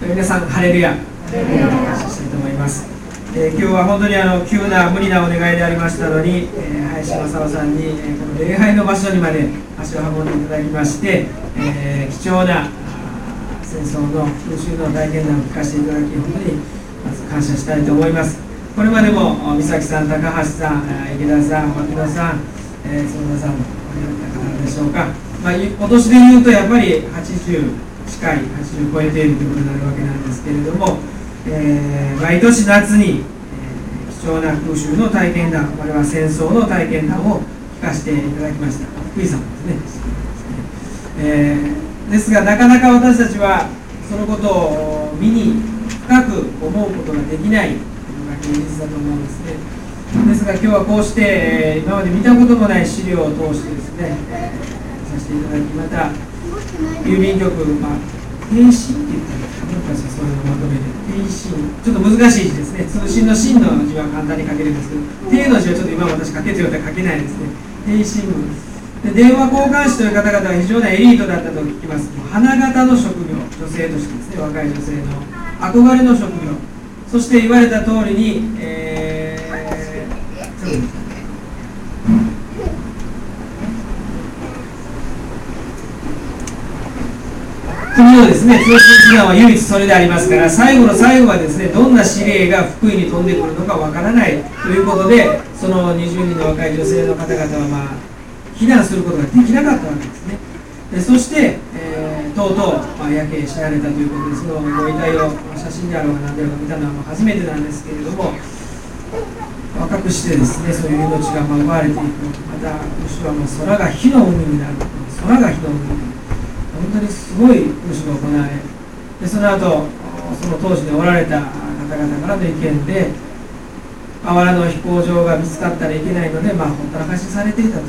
皆さんハレルヤしたいと思います、えー、今日は本当にあの急な無理なお願いでありましたのに、えー、林正夫さんに、えー、この礼拝の場所にまで足を運んでいただきまして、えー、貴重な戦争の空襲の体験談を聞かせていただき本当にまず感謝したいと思います。これまでも美咲さん、高橋さん、池田さん、牧野さん、えー、園田さん、お方でしょうか。まあ、今年でいうとやっぱり80近い80超えているということになるわけなんですけれども、えー、毎年夏に、えー、貴重な空襲の体験談これは戦争の体験談を聞かせていただきました。福井さんですね、えー、ですがなかなか私たちはそのことを見に深く思うことができないというのが現実だと思うんですね。ですが今日はこうして、え今まで見たこともない資料を通してですね、えーさせていただきまた郵便局、まあ、返信って言ったら私はそういうのをまとめて返信ちょっと難しい字ですね。通信の信の字は簡単に書けるんです。けど手の字はちょっと今私書けてるよう書けないですね。返信です。で電話交換士という方々は非常なエリートだったと聞きます。花形の職業女性としてですね若い女性の憧れの職業。そして言われた通りに、えー、そうですね。通信手段は唯一それでありますから最後の最後はですねどんな指令が福井に飛んでくるのかわからない。ということでその20人の若い女性の方々はまあ避難することができなかったわけですね。でそして、えー、とうとう、まあ、焼け死なれたということでそのご遺体を写真であろうが何であろうが見たのはもう初めてなんですけれども若くしてですねそういう命が奪われていく。また後ろはもう空が火の海になる。空が火の海になる。本当にすごい空襲が行われでその後その当時でおられた方々からの意見であわらの飛行場が見つかったらいけないので、まあ、ほったらかしされていたと。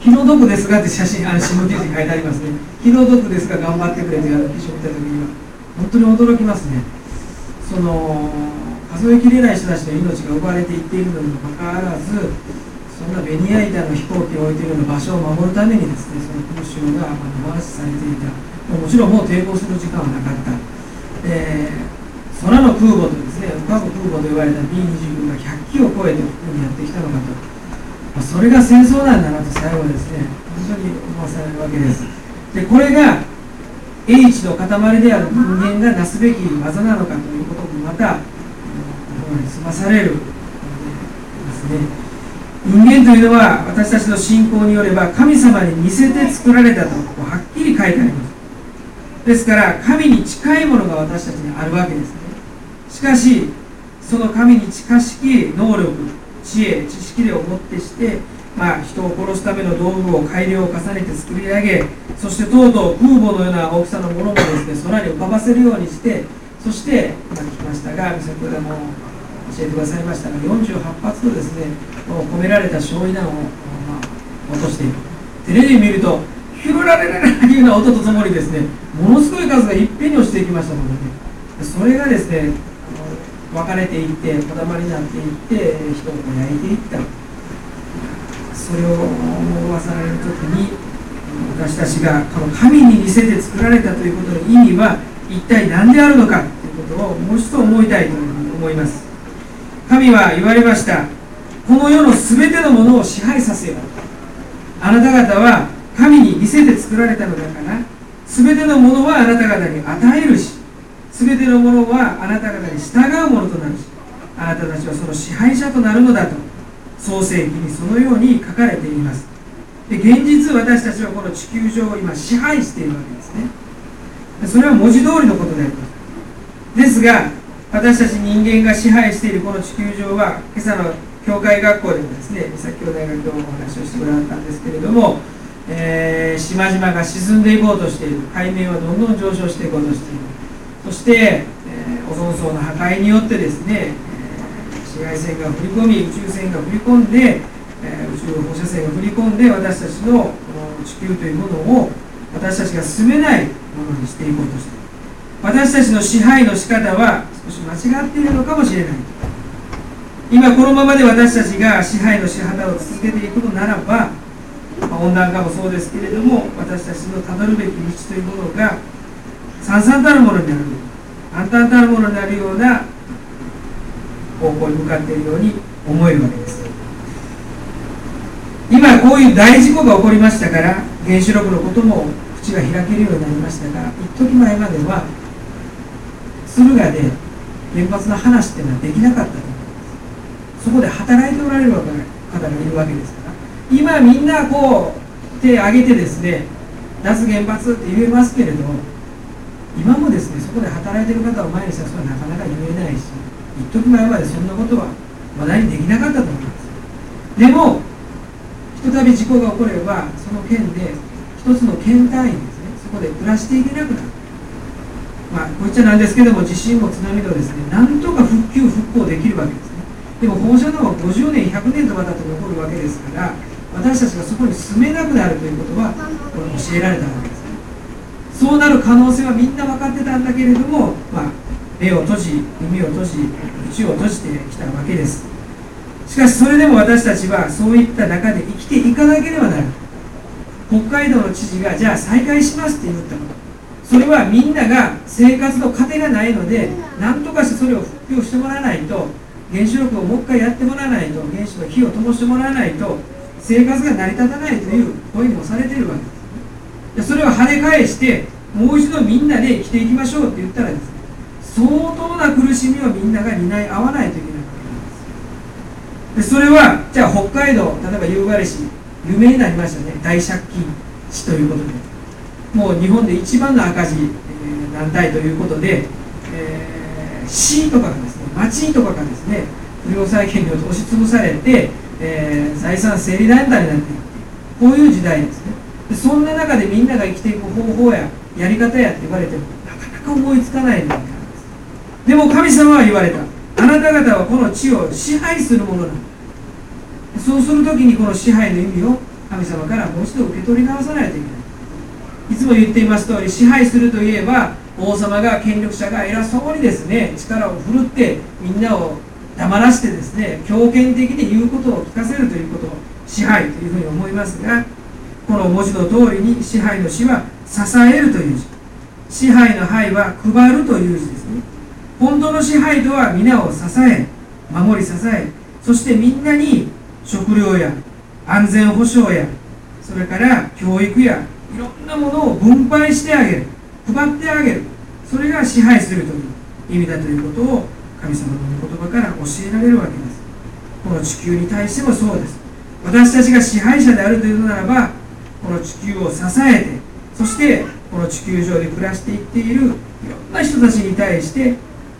気の毒ですがって写真あの新聞記事に書いてありますね。気の毒ですが頑張ってくれという記事を見た時には本当に驚きますね。その数えきれない人たちの命が奪われていっているのにもかかわらずそんなベニヤ板の飛行機を置いているような場所を守るためにですねその空襲が野放しされていた。もちろんもう抵抗する時間はなかった、えー、空の空母とですね浮かぶ空母と言われた B29 が100機を超えてここにやってきたのかと、まあ、それが戦争なんだなと最後ですね本当に思わされるわけです。でこれが H の塊である人間がなすべき技なのかということもまた心に済まされるですね人間というのは私たちの信仰によれば神様に似せて作られたとはっきり書いてあります。ですから神に近いものが私たちにあるわけですね。しかしその神に近しき能力知恵知識でをもってして、まあ、人を殺すための道具を改良を重ねて作り上げそしてとうとう空母のような大きさのものもですね空に浮かばせるようにしてそして今聞きましたが先ほども教えてくださいましたが48発のですね込められた焼夷弾を、まあ、落としている。テレビ見るとヒュルラレレレというような音とともにですねものすごい数がいっぺんに落ちていきましたので、ね、それがですね分かれていってこだまになっていって人を焼いていった。それを思わされる時に私たちがこの神に似せて作られたということの意味は一体何であるのかということをもう一度思いたいと思います。神は言われました。この世の全てのものを支配させよ。うあなた方は神に似せて作られたのだから全てのものはあなた方に与えるし全てのものはあなた方に従うものとなるしあなたたちはその支配者となるのだと創世記にそのように書かれています。で現実私たちはこの地球上を今支配しているわけですね。それは文字通りのことであります。ですが私たち人間が支配しているこの地球上は今朝の教会学校でもですね先ほど大学でお話をしてくださったんですけれども、えー、島々が沈んでいこうとしている。海面はどんどん上昇していこうとしている。そして、えー、オゾン層の破壊によってですね、えー、紫外線が降り込み宇宙線が降り込んで、え、宇宙放射線が降り込んで私たちのこの地球というものを私たちが住めないものにしていこうとしている。私たちの支配の仕方は少し間違っているのかもしれない。今このままで私たちが支配の仕方を続けていくのならば、まあ、温暖化もそうですけれども私たちのたどるべき道というものがさんさんたるものになる。暗淡たるものになるような方向に向かっているように思えるわけです。今こういう大事故が起こりましたから原子力のことも口が開けるようになりましたが一時前までは敦賀で原発の話っていうのはできなかったと思います。そこで働いておられる方がいるわけですから。今みんなこう手を挙げてですね脱原発って言えますけれど今もですねそこで働いてる方を前にしたらそれはなかなか言えないし一時前までそんなことは話題にできなかったと思います。でもひとたび事故が起こればその県で一つの県単位ですねそこで暮らしていけなくなる。まあこっちゃなんですけども地震も津波もですねなんとか復旧復興できるわけですね。でも放射能は50年100年とわたって残るわけですから私たちがそこに住めなくなるということはこれ教えられたわけですね。そうなる可能性はみんな分かってたんだけれども、まあ、目を閉じ耳を閉じ口を閉じてきたわけです。しかしそれでも私たちはそういった中で生きていかなければならない。北海道の知事がじゃあ再開しますって言ったことそれはみんなが生活の糧がないので何とかしてそれを復旧してもらわないと原子力をもう一回やってもらわないと原子の火を灯してもらわないと生活が成り立たないという声もされているわけですそれを跳ね返してもう一度みんなで生きていきましょうって言ったらですね相当な苦しみをみんなが担い合わないといけないわけです。でそれはじゃあ北海道例えば夕張市有名になりましたね。大借金市ということで。もう日本で一番の赤字、えー、団体ということで、えー、市とかがですね町とかがですね不良債権に押しつぶされて、えー、財産整理団体になっているこういう時代ですね。でそんな中でみんなが生きていく方法ややり方やって言われてもなかなか思いつかないなんです。でも神様は言われた。あなた方はこの地を支配するものなんだ。そうするときにこの支配の意味を神様からもう一度受け取り直さないといけない。いつも言っています通り支配するといえば王様が権力者が偉そうにですね力を振るってみんなを黙らしてですね強権的に言うことを聞かせるということを支配というふうに思いますがこの文字の通りに支配の死は支えるという字。支配の配は配るという字ですね。本当の支配とは皆を支え守り支えそしてみんなに食料や安全保障やそれから教育やろんなものを分配してあげる。配ってあげる。それが支配するという意味だということを神様の御言葉から教えられるわけです。この地球に対してもそうです。私たちが支配者であるというのならばこの地球を支えてそしてこの地球上で暮らしていっているいろんな人たちに対して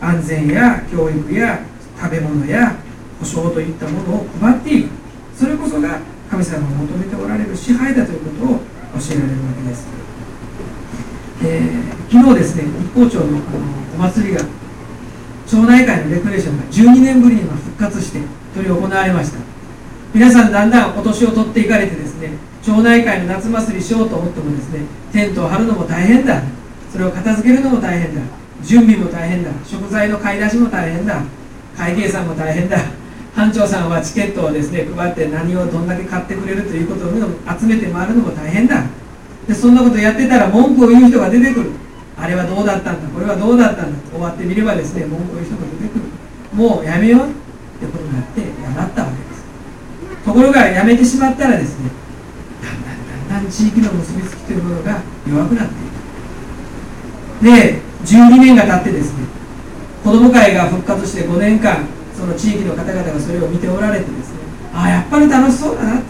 安全や教育や食べ物や保証といったものを配っていく。それこそが神様が求めておられる支配だということを教えられるわけです、え、昨日ですね日光町のあのお祭りが町内会のレクレーションが12年ぶりに復活して執り行われました。皆さんだんだんお年を取っていかれてですね町内会の夏祭りしようと思ってもですねテントを張るのも大変だ。それを片付けるのも大変だ。準備も大変だ。食材の買い出しも大変だ。会計さんも大変だ。班長さんはチケットをですね配って何をどんだけ買ってくれるということを集めて回るのも大変だ。でそんなことやってたら文句を言う人が出てくる。あれはどうだったんだ？これはどうだったんだ？終わってみればですね文句を言う人が出てくる。もうやめようってことになってやなったわけです。ところがやめてしまったらですねだんだんだんだん地域の結びつきというものが弱くなっていく。で12年が経ってですね子ども会が復活して5年間その地域の方々がそれを見ておられてですねああやっぱり楽しそうだな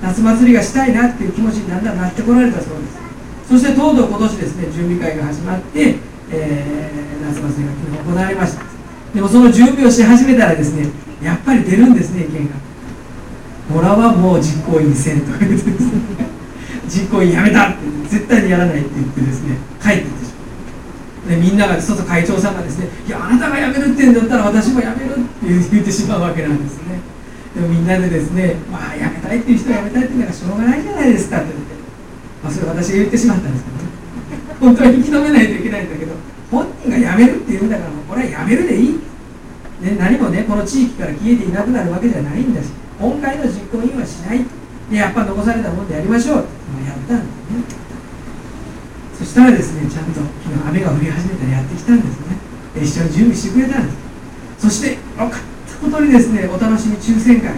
夏祭りがしたいなっていう気持ちにだんだんなってこられたそうです。そしてとうとう今年ですね準備会が始まって、えー、夏祭りが昨日行われました。でもその準備をし始めたらですねやっぱり出るんですね意見が。俺はもう実行委員せんとか言ってですね。実行委員やめたって絶対にやらないって言ってですね帰ってってしでみんなが外会長さんがですね「いやあなたが辞めるって言うんだったら私も辞める」って言ってしまうわけなんですね。でもみんなでですね「まあ辞めたいっていう人は辞めたいって言うのはしょうがないじゃないですか」って言って、まあ、それ私が言ってしまったんですけどね。本当は引き止めないといけないんだけど本人が辞めるって言うんだからもうこれは辞めるでいい、ね、何もねこの地域から消えていなくなるわけじゃないんだし今回の実行委員はしない。でやっぱ残されたもんでやりましょう。ってやったんですそしたらですねちゃんと昨日雨が降り始めたらやってきたんですね。一緒に準備してくれたんです。そして分かったことにですねお楽しみ抽選会。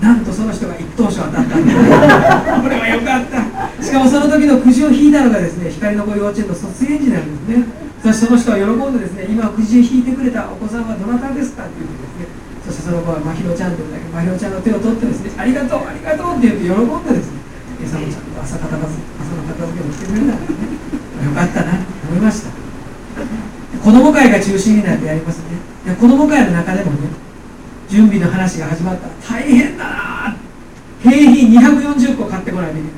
なんとその人が一等賞当たったんで これはよかった。しかもその時のくじを引いたのがですね光の子幼稚園の卒園児なんですね。そしてその人は喜んでですね今くじを引いてくれたお子さんはどなたですかって言ってですね。そしてその子はまひろちゃんって言うんだけどまひろちゃんの手を取ってですねありがとうありがとうって言って喜んでですね餌もちゃんと朝片付け朝の片付けをしてくれたからねよかったなと思いました子供会が中心になってやりますねで子供会の中でもね準備の話が始まった大変だな景品240個買ってこないといけない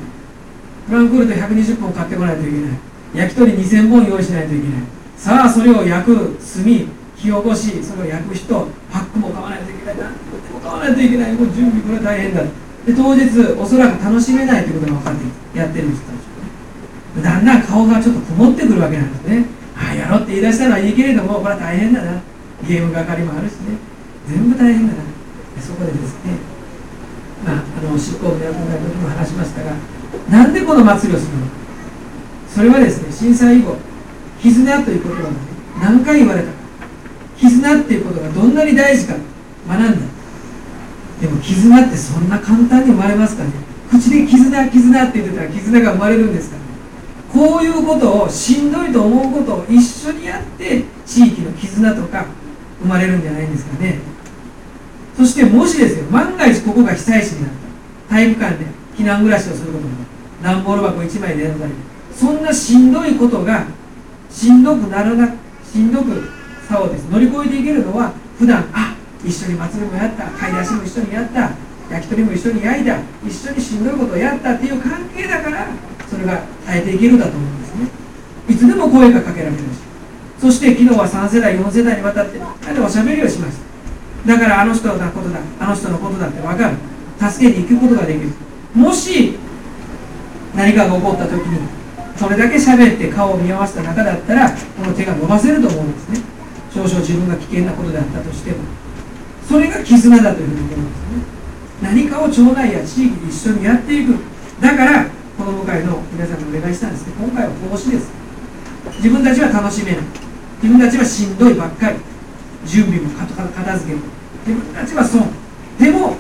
フランクフルト120本買ってこないといけない焼き鳥2000本用意しないといけないさあそれを焼く炭火起こしそれを焼く人パックも買わないといけない何も買わないといけないもう準備これ大変だで当日おそらく楽しめないということが分かってやってる人たちだんだん顔がちょっと曇ってくるわけなんですね。ああやろうって言い出したのはいいけれどもこれは大変だな。ゲーム係もあるしね。全部大変だな。そこでですねまああの執行部の役の時も話しましたがなんでこの祭りをするのそれはですね震災以後絆という言葉が、ね、何回言われたか。絆っていうことがどんなに大事か学んだ。でも絆ってそんな簡単に生まれますかね？口で絆絆って言ってたら絆が生まれるんですかね？こういうことをしんどいと思うことを一緒にやって地域の絆とか生まれるんじゃないんですかね？そしてもしですよ万が一ここが被災地になった体育館で避難暮らしをすることも段ボール箱1枚で選んだりそんなしんどいことがしんどくならなしんどくさをです乗り越えていけるのは普段あ一緒に祭りもやった買い出しも一緒にやった焼き鳥も一緒に焼いた一緒にしんどいことをやったっていう関係だからそれが耐えていけるんだと思うんですね。いつでも声がかけられるし。そして昨日は3世代4世代にわたっておしゃべりをしましただからあの人のことだあの人のことだって分かる。助けに行くことができる。もし何かが起こった時にそれだけ喋って顔を見合わせた中だったらこの手が伸ばせると思うんですね。少々自分が危険なことであったとしても。それが絆だというふうに思うんですね。何かを町内や地域に一緒にやっていく。だからこの部会の皆さんにお願いしたんですね。今回は奉仕です。自分たちは楽しめない。自分たちはしんどいばっかり準備も片付けも自分たちは損。でも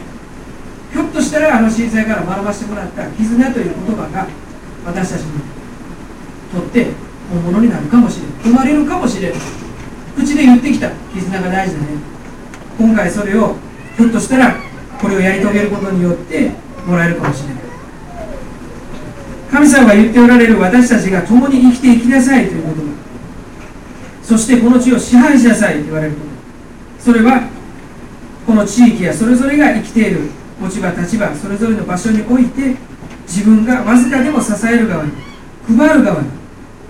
ひょっとしたらあの震災から学ばせてもらった絆という言葉が私たちにとって本物になるかもしれない生まれるかもしれない口で言ってきた。絆が大事だね。今回それをひょっとしたらこれをやり遂げることによってもらえるかもしれない神様が言っておられる私たちが共に生きていきなさいということそしてこの地を支配しなさいと言われることそれはこの地域やそれぞれが生きている持ち場立場それぞれの場所において自分がわずかでも支える側に配る側に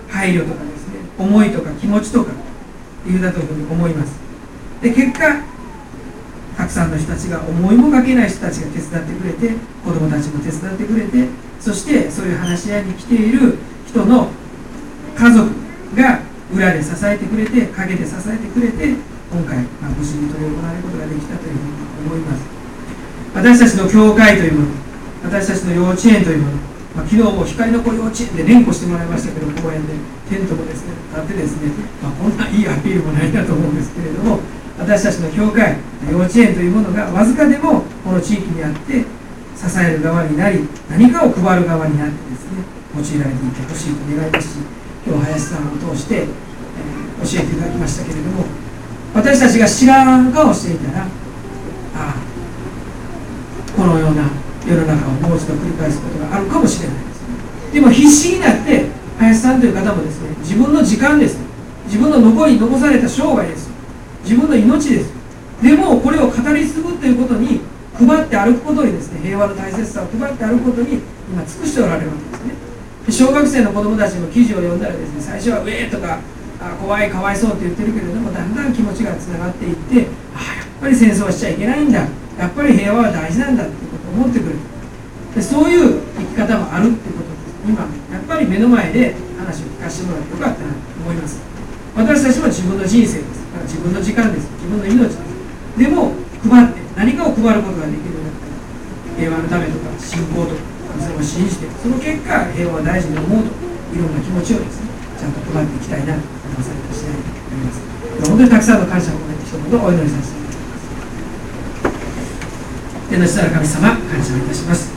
配慮とかですね。思いとか気持ちとかいうだというふうに思いますで結果くさんの人たちが思いもかけない人たちが手伝ってくれて子供たちも手伝ってくれてそしてそういう話し合いに来ている人の家族が裏で支えてくれて陰で支えてくれて今回、まあ、無事に執り行われることができたというふうに思います。私たちの教会というもの私たちの幼稚園というもの、まあ、昨日も光の子幼稚園で連呼してもらいましたけど公園でテントもですね立ってですね、まあ、こんないいアピールもないなと思うんですけれども私たちの教会幼稚園というものがわずかでもこの地域にあって支える側になり何かを配る側になってですね用いられていてほしいと願いますし今日林さんを通して、えー、教えていただきましたけれども私たちが知らん顔していたらああこのような世の中をもう一度繰り返すことがあるかもしれないですね。でも必死になって林さんという方もですね自分の時間ですね自分の残り残された生涯です自分の命です。でもこれを語り継ぐということに配って歩くことにですね平和の大切さを配って歩くことに今尽くしておられるわけですね。小学生の子どもたちの記事を読んだらですね最初は「ウェー」とかあ怖いかわいそうって言ってるけれどもだんだん気持ちがつながっていってああやっぱり戦争はしちゃいけないんだ。やっぱり平和は大事なんだってことを思ってくる。でそういう生き方もあるってことです。今やっぱり目の前で話を聞かせてもらってよかったなと思います。私たちは自分の人生です。から自分の時間です。自分の命です。でも配って何かを配ることができるようになったら平和のためとか信仰とかそれを信じてその結果平和を大事に思うといろんな気持ちをですねちゃんと配っていきたいなと思わされた次第であります。本当にたくさんの感謝を込めて一言お祈りさせていただきます。天の下の神様感謝をいたします。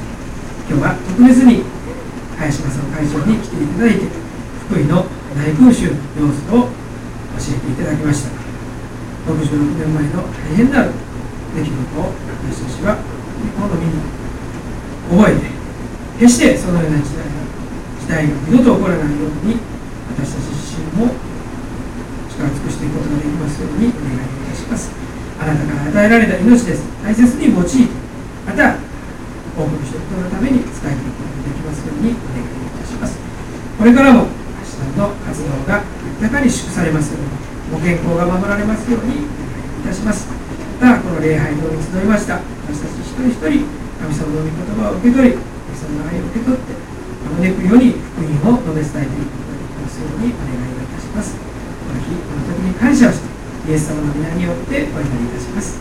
今日は特別に林正の会長に来ていただいて福井の大空襲の様子を教えていただきました。66年前の大変な出来事を私たちはこの身に覚えて決してそのような時代が時代が二度と起こらないように私たち自身も力尽くしていくことができますようにお願いいたします。あなたから与えられた命です。大切に用いてまた多くの人々のために使えていくことができますようにお願いいたします。これからも橋さんの活動が豊かに祝されますようにご健康が守られますようにいたします。またこの礼拝堂に集いました。私たち一人一人神様の御言葉を受け取り神様の愛を受け取ってあまねくように福音を述べ伝えていくことができますようにお願いいたします。この日この時に感謝をしてイエス様の皆によってお祈りいたします。